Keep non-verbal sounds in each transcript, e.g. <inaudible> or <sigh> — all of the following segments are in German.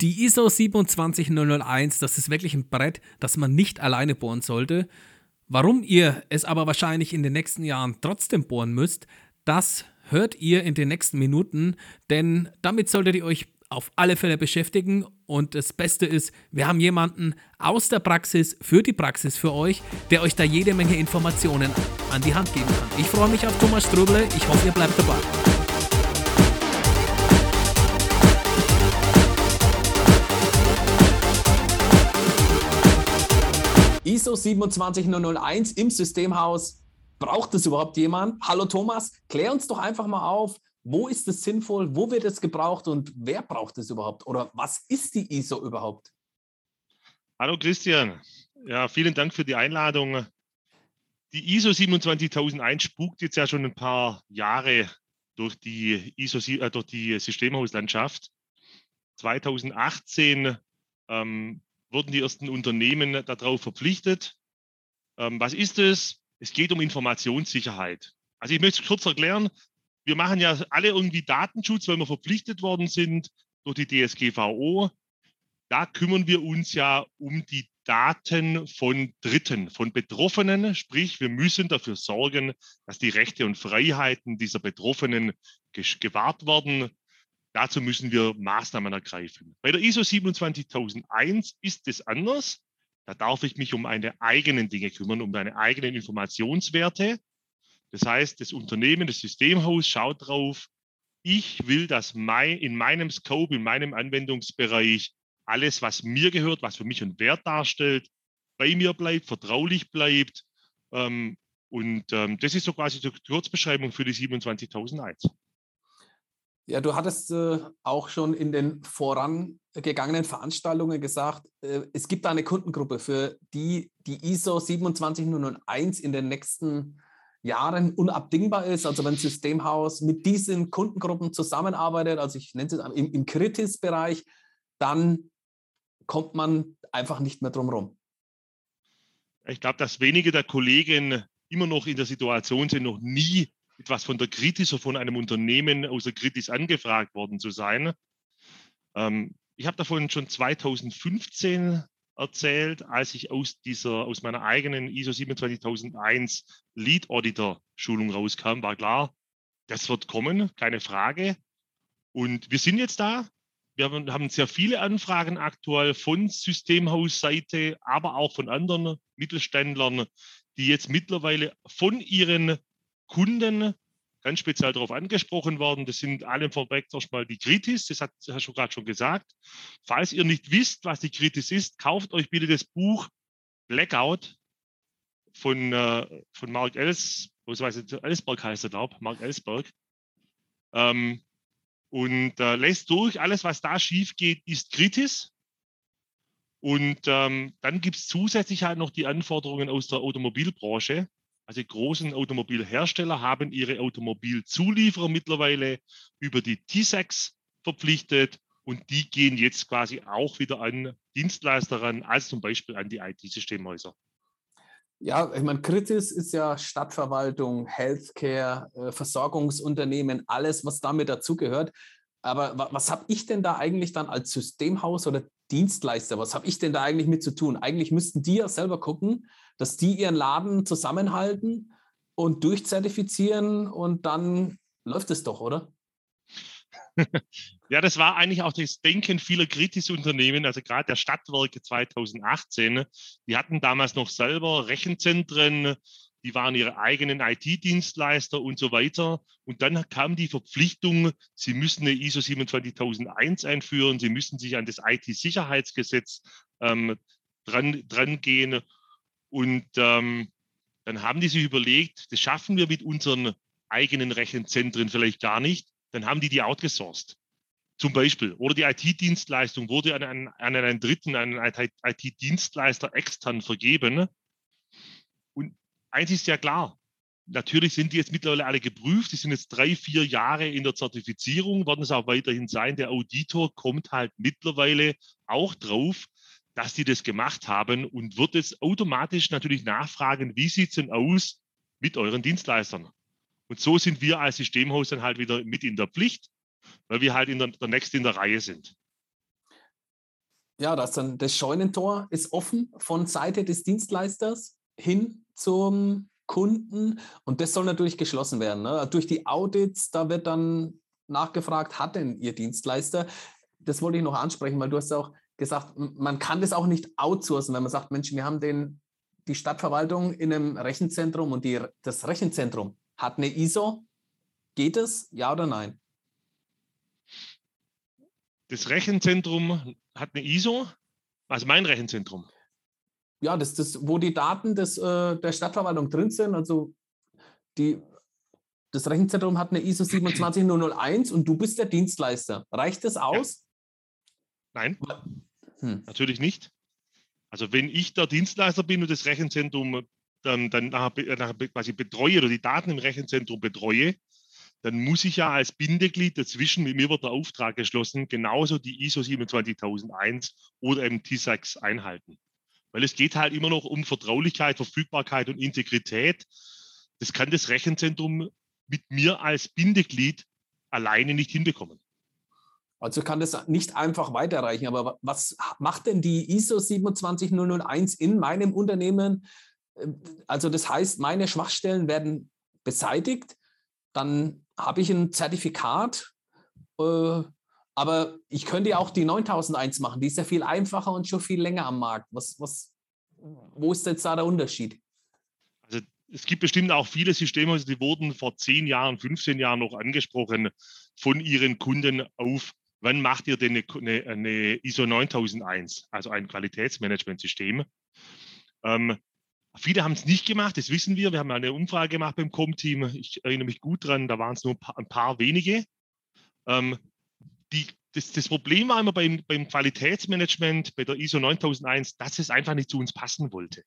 Die ISO 27001, das ist wirklich ein Brett, das man nicht alleine bohren sollte. Warum ihr es aber wahrscheinlich in den nächsten Jahren trotzdem bohren müsst, das hört ihr in den nächsten Minuten, denn damit solltet ihr euch auf alle Fälle beschäftigen. Und das Beste ist, wir haben jemanden aus der Praxis für die Praxis für euch, der euch da jede Menge Informationen an die Hand geben kann. Ich freue mich auf Thomas Ströble. Ich hoffe, ihr bleibt dabei. ISO 27001 im Systemhaus. Braucht es überhaupt jemand? Hallo Thomas, klär uns doch einfach mal auf, wo ist es sinnvoll, wo wird es gebraucht und wer braucht es überhaupt? Oder was ist die ISO überhaupt? Hallo Christian, ja, vielen Dank für die Einladung. Die ISO 27001 spukt jetzt ja schon ein paar Jahre durch die, ISO, äh, durch die Systemhauslandschaft. 2018 ähm, wurden die ersten Unternehmen darauf verpflichtet. Ähm, was ist es? Es geht um Informationssicherheit. Also ich möchte es kurz erklären. Wir machen ja alle irgendwie Datenschutz, weil wir verpflichtet worden sind durch die DSGVO. Da kümmern wir uns ja um die Daten von Dritten, von Betroffenen. Sprich, wir müssen dafür sorgen, dass die Rechte und Freiheiten dieser Betroffenen gewahrt werden. Dazu müssen wir Maßnahmen ergreifen. Bei der ISO 27001 ist es anders. Da darf ich mich um meine eigenen Dinge kümmern, um meine eigenen Informationswerte. Das heißt, das Unternehmen, das Systemhaus schaut drauf, ich will, dass mein, in meinem Scope, in meinem Anwendungsbereich alles, was mir gehört, was für mich einen Wert darstellt, bei mir bleibt, vertraulich bleibt. Ähm, und ähm, das ist so quasi die Kurzbeschreibung für die 27001. Ja, du hattest äh, auch schon in den vorangegangenen Veranstaltungen gesagt, äh, es gibt eine Kundengruppe, für die die ISO 27001 in den nächsten Jahren unabdingbar ist. Also wenn Systemhaus mit diesen Kundengruppen zusammenarbeitet, also ich nenne es im, im Kritis-Bereich, dann kommt man einfach nicht mehr drum herum. Ich glaube, dass wenige der Kollegen immer noch in der Situation sind, noch nie etwas von der Kritis oder von einem Unternehmen aus der Kritis angefragt worden zu sein. Ähm, ich habe davon schon 2015 erzählt, als ich aus dieser, aus meiner eigenen ISO 27001 Lead Auditor Schulung rauskam, war klar, das wird kommen, keine Frage. Und wir sind jetzt da. Wir haben sehr viele Anfragen aktuell von Systemhausseite, aber auch von anderen Mittelständlern, die jetzt mittlerweile von ihren Kunden ganz speziell darauf angesprochen worden. Das sind allen vorweg erstmal die Kritis, das hat Herr schon gerade schon gesagt. Falls ihr nicht wisst, was die Kritis ist, kauft euch bitte das Buch Blackout von, äh, von Mark Els, beziehungsweise Ellsberg heißt er, glaube Mark Ellsberg. Ähm, und äh, lässt durch, alles, was da schief geht, ist Kritis. Und ähm, dann gibt es zusätzlich halt noch die Anforderungen aus der Automobilbranche. Also die großen Automobilhersteller haben ihre Automobilzulieferer mittlerweile über die T-Sex verpflichtet und die gehen jetzt quasi auch wieder an Dienstleister ran, als zum Beispiel an die IT-Systemhäuser. Ja, ich meine, Kritis ist ja Stadtverwaltung, Healthcare, äh, Versorgungsunternehmen, alles, was damit dazugehört. Aber was habe ich denn da eigentlich dann als Systemhaus oder Dienstleister, was habe ich denn da eigentlich mit zu tun? Eigentlich müssten die ja selber gucken, dass die ihren Laden zusammenhalten und durchzertifizieren und dann läuft es doch, oder? <laughs> Ja, das war eigentlich auch das Denken vieler Kritis-Unternehmen, also gerade der Stadtwerke 2018. Die hatten damals noch selber Rechenzentren, die waren ihre eigenen IT-Dienstleister und so weiter. Und dann kam die Verpflichtung, sie müssen eine ISO 27001 einführen, sie müssen sich an das IT-Sicherheitsgesetz ähm, dran, dran gehen. Und ähm, dann haben die sich überlegt, das schaffen wir mit unseren eigenen Rechenzentren vielleicht gar nicht. Dann haben die die outgesourced. Zum Beispiel. Oder die IT-Dienstleistung wurde an einen, an einen Dritten, einen IT-Dienstleister extern vergeben. Eins ist ja klar, natürlich sind die jetzt mittlerweile alle geprüft. Die sind jetzt drei, vier Jahre in der Zertifizierung, werden es auch weiterhin sein. Der Auditor kommt halt mittlerweile auch drauf, dass die das gemacht haben und wird jetzt automatisch natürlich nachfragen, wie sieht es denn aus mit euren Dienstleistern? Und so sind wir als Systemhaus dann halt wieder mit in der Pflicht, weil wir halt in der, der Nächste in der Reihe sind. ja, das, dann, das Scheunentor ist offen von Seite des Dienstleisters hin zum Kunden und das soll natürlich geschlossen werden. Ne? Durch die Audits, da wird dann nachgefragt, hat denn Ihr Dienstleister? Das wollte ich noch ansprechen, weil du hast auch gesagt, man kann das auch nicht outsourcen, wenn man sagt, Mensch, wir haben den, die Stadtverwaltung in einem Rechenzentrum und die, das Rechenzentrum hat eine ISO. Geht es? Ja oder nein? Das Rechenzentrum hat eine ISO, also mein Rechenzentrum. Ja, das ist, wo die Daten des, äh, der Stadtverwaltung drin sind. Also die, das Rechenzentrum hat eine ISO <clears throat> 27001 und du bist der Dienstleister. Reicht das aus? Ja. Nein, hm. natürlich nicht. Also wenn ich der Dienstleister bin und das Rechenzentrum dann, dann nachher, nachher quasi betreue oder die Daten im Rechenzentrum betreue, dann muss ich ja als Bindeglied dazwischen, mit mir wird der Auftrag geschlossen, genauso die ISO 27001 oder eben TISAX einhalten. Weil es geht halt immer noch um Vertraulichkeit, Verfügbarkeit und Integrität. Das kann das Rechenzentrum mit mir als Bindeglied alleine nicht hinbekommen. Also kann das nicht einfach weiterreichen. Aber was macht denn die ISO 27001 in meinem Unternehmen? Also das heißt, meine Schwachstellen werden beseitigt, dann habe ich ein Zertifikat, äh, aber ich könnte ja auch die 9001 machen. Die ist ja viel einfacher und schon viel länger am Markt. Was, was, wo ist jetzt da der Unterschied? Also es gibt bestimmt auch viele Systeme, die wurden vor 10 Jahren, 15 Jahren noch angesprochen von ihren Kunden auf, wann macht ihr denn eine, eine ISO 9001, also ein Qualitätsmanagementsystem. Ähm, Viele haben es nicht gemacht, das wissen wir. Wir haben eine Umfrage gemacht beim Com-Team. Ich erinnere mich gut dran, da waren es nur ein paar, ein paar wenige. Ähm, die, das, das, Problem war immer beim, beim, Qualitätsmanagement, bei der ISO 9001, dass es einfach nicht zu uns passen wollte.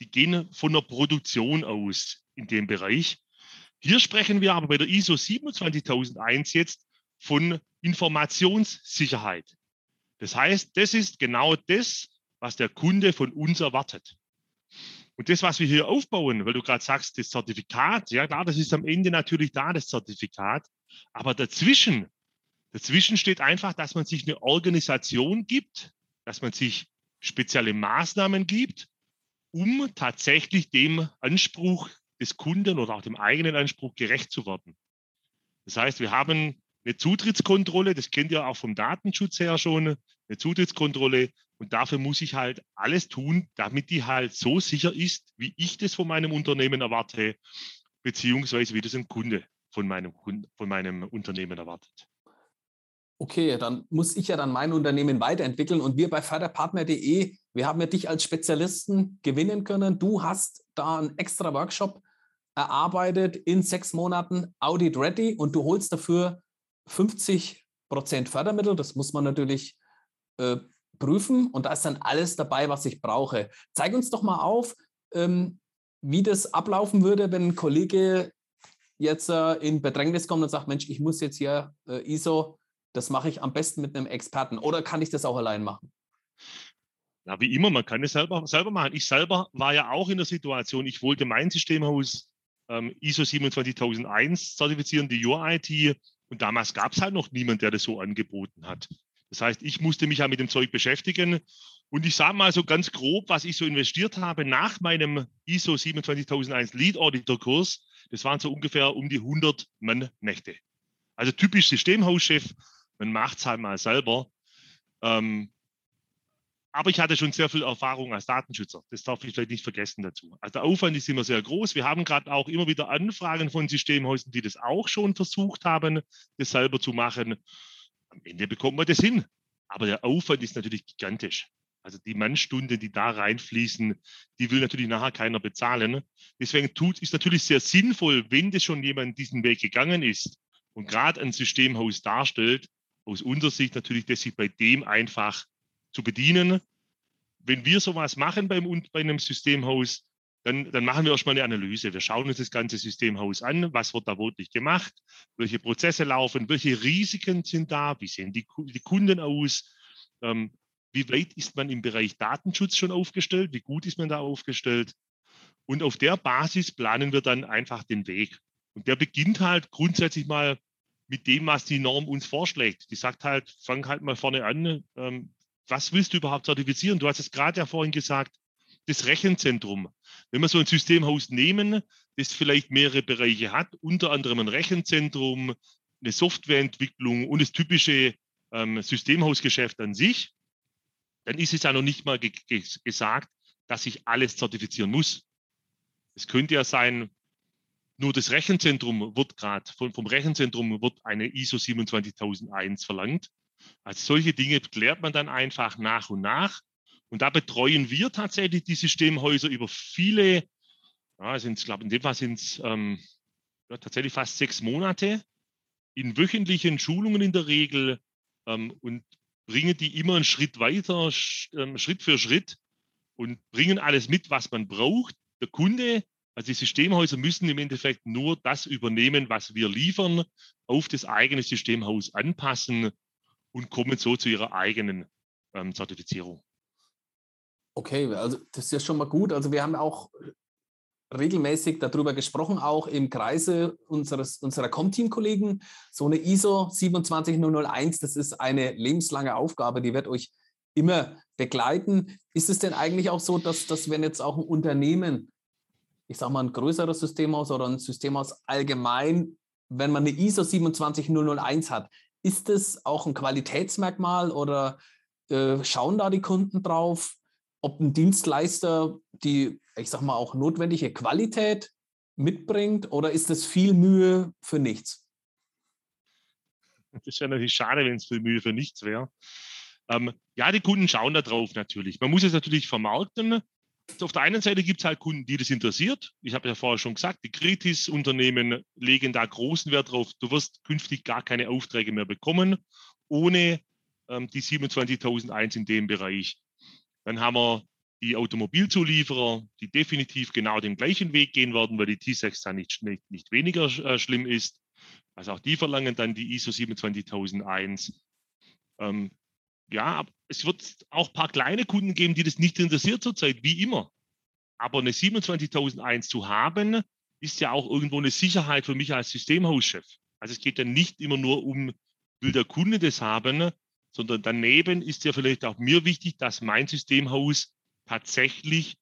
Die gehen von der Produktion aus in dem Bereich. Hier sprechen wir aber bei der ISO 27001 jetzt von Informationssicherheit. Das heißt, das ist genau das, was der Kunde von uns erwartet. Und das, was wir hier aufbauen, weil du gerade sagst, das Zertifikat, ja klar, das ist am Ende natürlich da, das Zertifikat. Aber dazwischen, dazwischen steht einfach, dass man sich eine Organisation gibt, dass man sich spezielle Maßnahmen gibt, um tatsächlich dem Anspruch des Kunden oder auch dem eigenen Anspruch gerecht zu werden. Das heißt, wir haben eine Zutrittskontrolle, das kennt ihr auch vom Datenschutz her schon, eine Zutrittskontrolle, und dafür muss ich halt alles tun, damit die halt so sicher ist, wie ich das von meinem Unternehmen erwarte, beziehungsweise wie das ein Kunde von meinem, von meinem Unternehmen erwartet. Okay, dann muss ich ja dann mein Unternehmen weiterentwickeln und wir bei förderpartner.de, wir haben ja dich als Spezialisten gewinnen können. Du hast da einen extra Workshop erarbeitet in sechs Monaten Audit Ready und du holst dafür 50 Prozent Fördermittel. Das muss man natürlich äh, prüfen und da ist dann alles dabei, was ich brauche. Zeig uns doch mal auf, ähm, wie das ablaufen würde, wenn ein Kollege jetzt äh, in Bedrängnis kommt und sagt, Mensch, ich muss jetzt hier äh, ISO, das mache ich am besten mit einem Experten oder kann ich das auch allein machen? Na, wie immer, man kann es selber, selber machen. Ich selber war ja auch in der Situation, ich wollte mein Systemhaus ähm, ISO 27001 zertifizieren, die Your-IT, und damals gab es halt noch niemand, der das so angeboten hat. Das heißt, ich musste mich ja mit dem Zeug beschäftigen. Und ich sage mal so ganz grob, was ich so investiert habe nach meinem ISO 27001 Lead Auditor Kurs. Das waren so ungefähr um die 100 Mann-Nächte. Also typisch Systemhauschef. Man macht es halt mal selber. Ähm, aber ich hatte schon sehr viel Erfahrung als Datenschützer. Das darf ich vielleicht nicht vergessen dazu. Also der Aufwand ist immer sehr groß. Wir haben gerade auch immer wieder Anfragen von Systemhäusern, die das auch schon versucht haben, das selber zu machen am Ende bekommt man das hin. Aber der Aufwand ist natürlich gigantisch. Also die Mannstunden, die da reinfließen, die will natürlich nachher keiner bezahlen. Deswegen tut, ist natürlich sehr sinnvoll, wenn das schon jemand diesen Weg gegangen ist und gerade ein Systemhaus darstellt, aus unserer Sicht natürlich, das sich bei dem einfach zu bedienen. Wenn wir sowas machen beim, bei einem Systemhaus, dann, dann machen wir erstmal eine Analyse. Wir schauen uns das ganze Systemhaus an, was wird da wirklich gemacht, welche Prozesse laufen, welche Risiken sind da, wie sehen die, die Kunden aus, ähm, wie weit ist man im Bereich Datenschutz schon aufgestellt, wie gut ist man da aufgestellt. Und auf der Basis planen wir dann einfach den Weg. Und der beginnt halt grundsätzlich mal mit dem, was die Norm uns vorschlägt. Die sagt halt, fang halt mal vorne an, ähm, was willst du überhaupt zertifizieren? Du hast es gerade ja vorhin gesagt, das Rechenzentrum. Wenn wir so ein Systemhaus nehmen, das vielleicht mehrere Bereiche hat, unter anderem ein Rechenzentrum, eine Softwareentwicklung und das typische ähm, Systemhausgeschäft an sich, dann ist es ja noch nicht mal ge ge gesagt, dass ich alles zertifizieren muss. Es könnte ja sein, nur das Rechenzentrum wird gerade, vom, Rechenzentrum wird eine ISO 27001 verlangt. Also solche Dinge klärt man dann einfach nach und nach. Und da betreuen wir tatsächlich die Systemhäuser über viele, ja, sind ich glaube, in dem Fall sind es ähm, ja, tatsächlich fast sechs Monate in wöchentlichen Schulungen in der Regel ähm, und bringen die immer einen Schritt weiter, ähm, Schritt für Schritt und bringen alles mit, was man braucht. Der Kunde, also die Systemhäuser müssen im Endeffekt nur das übernehmen, was wir liefern, auf das eigene Systemhaus anpassen und kommen so zu ihrer eigenen ähm, Zertifizierung. Okay, also das ist ja schon mal gut. Also wir haben auch regelmäßig darüber gesprochen, auch im Kreise unseres, unserer Com-Team-Kollegen. So eine ISO 27001, das ist eine lebenslange Aufgabe, die wird euch immer begleiten. Ist es denn eigentlich auch so, dass, dass wenn jetzt auch ein Unternehmen, ich sage mal ein größeres Systemhaus oder ein Systemhaus allgemein, wenn man eine ISO 27001 hat, ist es auch ein Qualitätsmerkmal oder äh, schauen da die Kunden drauf? ob ein Dienstleister die, ich sag mal, auch notwendige Qualität mitbringt oder ist das viel Mühe für nichts? Das wäre natürlich schade, wenn es viel Mühe für nichts wäre. Ähm, ja, die Kunden schauen da drauf natürlich. Man muss es natürlich vermarkten. Auf der einen Seite gibt es halt Kunden, die das interessiert. Ich habe ja vorher schon gesagt, die Kritis-Unternehmen legen da großen Wert drauf. Du wirst künftig gar keine Aufträge mehr bekommen ohne ähm, die 27.001 in dem Bereich. Dann haben wir die Automobilzulieferer, die definitiv genau den gleichen Weg gehen werden, weil die T6 dann nicht, nicht, nicht weniger äh, schlimm ist. Also auch die verlangen dann die ISO 27001. Ähm, ja, es wird auch ein paar kleine Kunden geben, die das nicht interessiert zurzeit, wie immer. Aber eine 27001 zu haben, ist ja auch irgendwo eine Sicherheit für mich als Systemhauschef. Also es geht ja nicht immer nur um, will der Kunde das haben, sondern daneben ist ja vielleicht auch mir wichtig, dass mein Systemhaus tatsächlich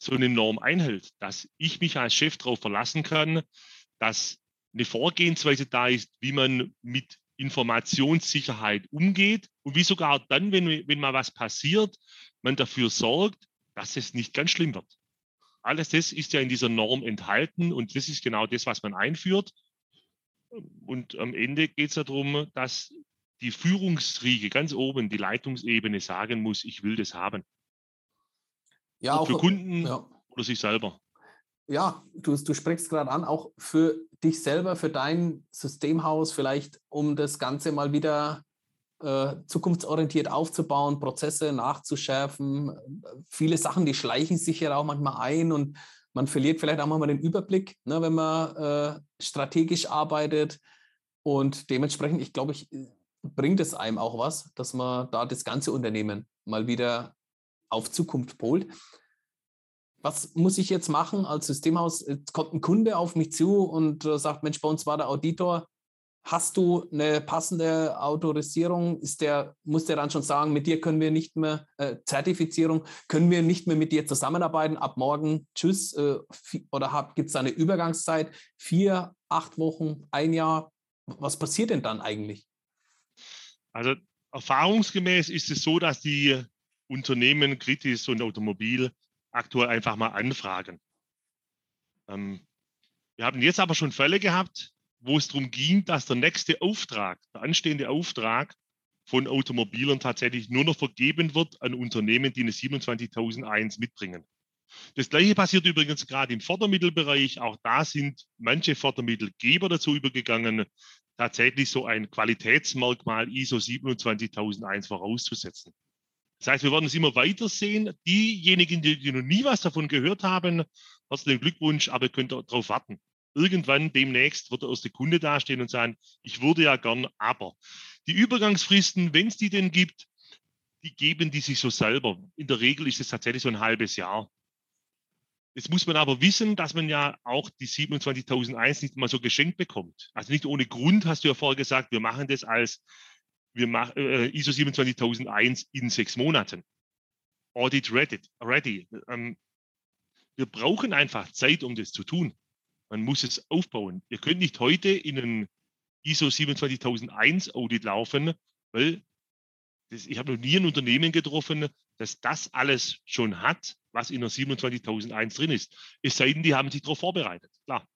so eine Norm einhält, dass ich mich als Chef darauf verlassen kann, dass eine Vorgehensweise da ist, wie man mit Informationssicherheit umgeht und wie sogar dann, wenn, wenn mal was passiert, man dafür sorgt, dass es nicht ganz schlimm wird. Alles das ist ja in dieser Norm enthalten und das ist genau das, was man einführt. Und am Ende geht es darum, dass die Führungsriege ganz oben, die Leitungsebene sagen muss, ich will das haben. Ja, auch für Kunden ja. oder sich selber. Ja, du, du sprichst gerade an, auch für dich selber, für dein Systemhaus, vielleicht um das Ganze mal wieder äh, zukunftsorientiert aufzubauen, Prozesse nachzuschärfen. Viele Sachen, die schleichen sich ja auch manchmal ein und man verliert vielleicht auch mal den Überblick, ne, wenn man äh, strategisch arbeitet. Und dementsprechend, ich glaube, ich bringt es einem auch was, dass man da das ganze Unternehmen mal wieder auf Zukunft polt. Was muss ich jetzt machen als Systemhaus? Jetzt kommt ein Kunde auf mich zu und äh, sagt, Mensch, bei uns war der Auditor. Hast du eine passende Autorisierung? Ist der, muss der dann schon sagen, mit dir können wir nicht mehr, äh, Zertifizierung, können wir nicht mehr mit dir zusammenarbeiten, ab morgen, tschüss, äh, oder gibt es eine Übergangszeit, vier, acht Wochen, ein Jahr? Was passiert denn dann eigentlich? Also erfahrungsgemäß ist es so, dass die Unternehmen Kritis und Automobil aktuell einfach mal anfragen. Ähm, wir haben jetzt aber schon Fälle gehabt, wo es darum ging, dass der nächste Auftrag, der anstehende Auftrag von Automobilern tatsächlich nur noch vergeben wird an Unternehmen, die eine 27001 mitbringen. Das gleiche passiert übrigens gerade im Fördermittelbereich. Auch da sind manche Fördermittelgeber dazu übergegangen, tatsächlich so ein Qualitätsmerkmal ISO 27001 vorauszusetzen. Das heißt, wir werden es immer weiter sehen. Diejenigen, die, noch nie was davon gehört haben, herzlichen Glückwunsch, aber ihr könnt darauf warten. Irgendwann demnächst wird der erste Kunde dastehen und sagen, ich würde ja gern, aber. Die Übergangsfristen, wenn es die denn gibt, die geben die sich so selber. In der Regel ist es tatsächlich so ein halbes Jahr. Jetzt muss man aber wissen, dass man ja auch die 27.001 nicht mal so geschenkt bekommt. Also nicht ohne Grund hast du ja vorher gesagt, wir machen das als wir machen äh, ISO 27001 in sechs Monaten. Audit ready. ready. Ähm, wir brauchen einfach Zeit, um das zu tun. Man muss es aufbauen. Ihr könnt nicht heute in einen ISO 27001 Audit laufen, weil das, ich habe noch nie ein Unternehmen getroffen, das das alles schon hat, was in der 27001 drin ist. Es sei denn, die haben sich darauf vorbereitet. Klar.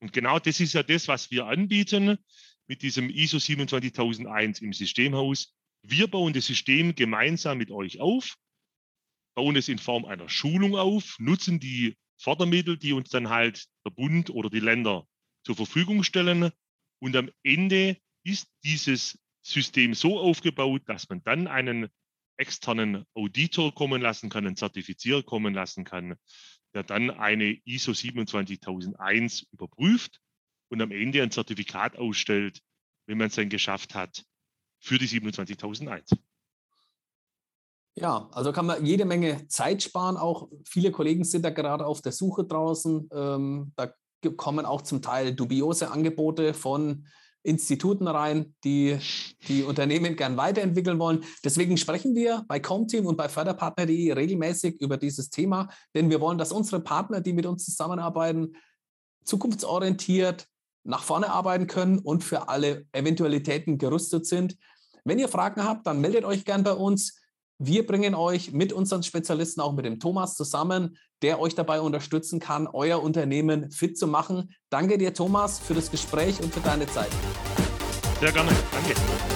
Und genau das ist ja das, was wir anbieten mit diesem ISO 27001 im Systemhaus. Wir bauen das System gemeinsam mit euch auf, bauen es in Form einer Schulung auf, nutzen die Fördermittel, die uns dann halt der Bund oder die Länder zur Verfügung stellen. Und am Ende ist dieses System so aufgebaut, dass man dann einen externen Auditor kommen lassen kann, einen Zertifizierer kommen lassen kann, der dann eine ISO 27001 überprüft und am Ende ein Zertifikat ausstellt, wenn man es dann geschafft hat für die 27001. Ja, also kann man jede Menge Zeit sparen. Auch viele Kollegen sind da gerade auf der Suche draußen. Ähm, da kommen auch zum Teil dubiose Angebote von Instituten rein, die die Unternehmen gern weiterentwickeln wollen. Deswegen sprechen wir bei Comteam und bei Förderpartner.de regelmäßig über dieses Thema, denn wir wollen, dass unsere Partner, die mit uns zusammenarbeiten, zukunftsorientiert nach vorne arbeiten können und für alle Eventualitäten gerüstet sind. Wenn ihr Fragen habt, dann meldet euch gern bei uns. Wir bringen euch mit unseren Spezialisten, auch mit dem Thomas zusammen, der euch dabei unterstützen kann, euer Unternehmen fit zu machen. Danke dir, Thomas, für das Gespräch und für deine Zeit. Sehr gerne. Danke.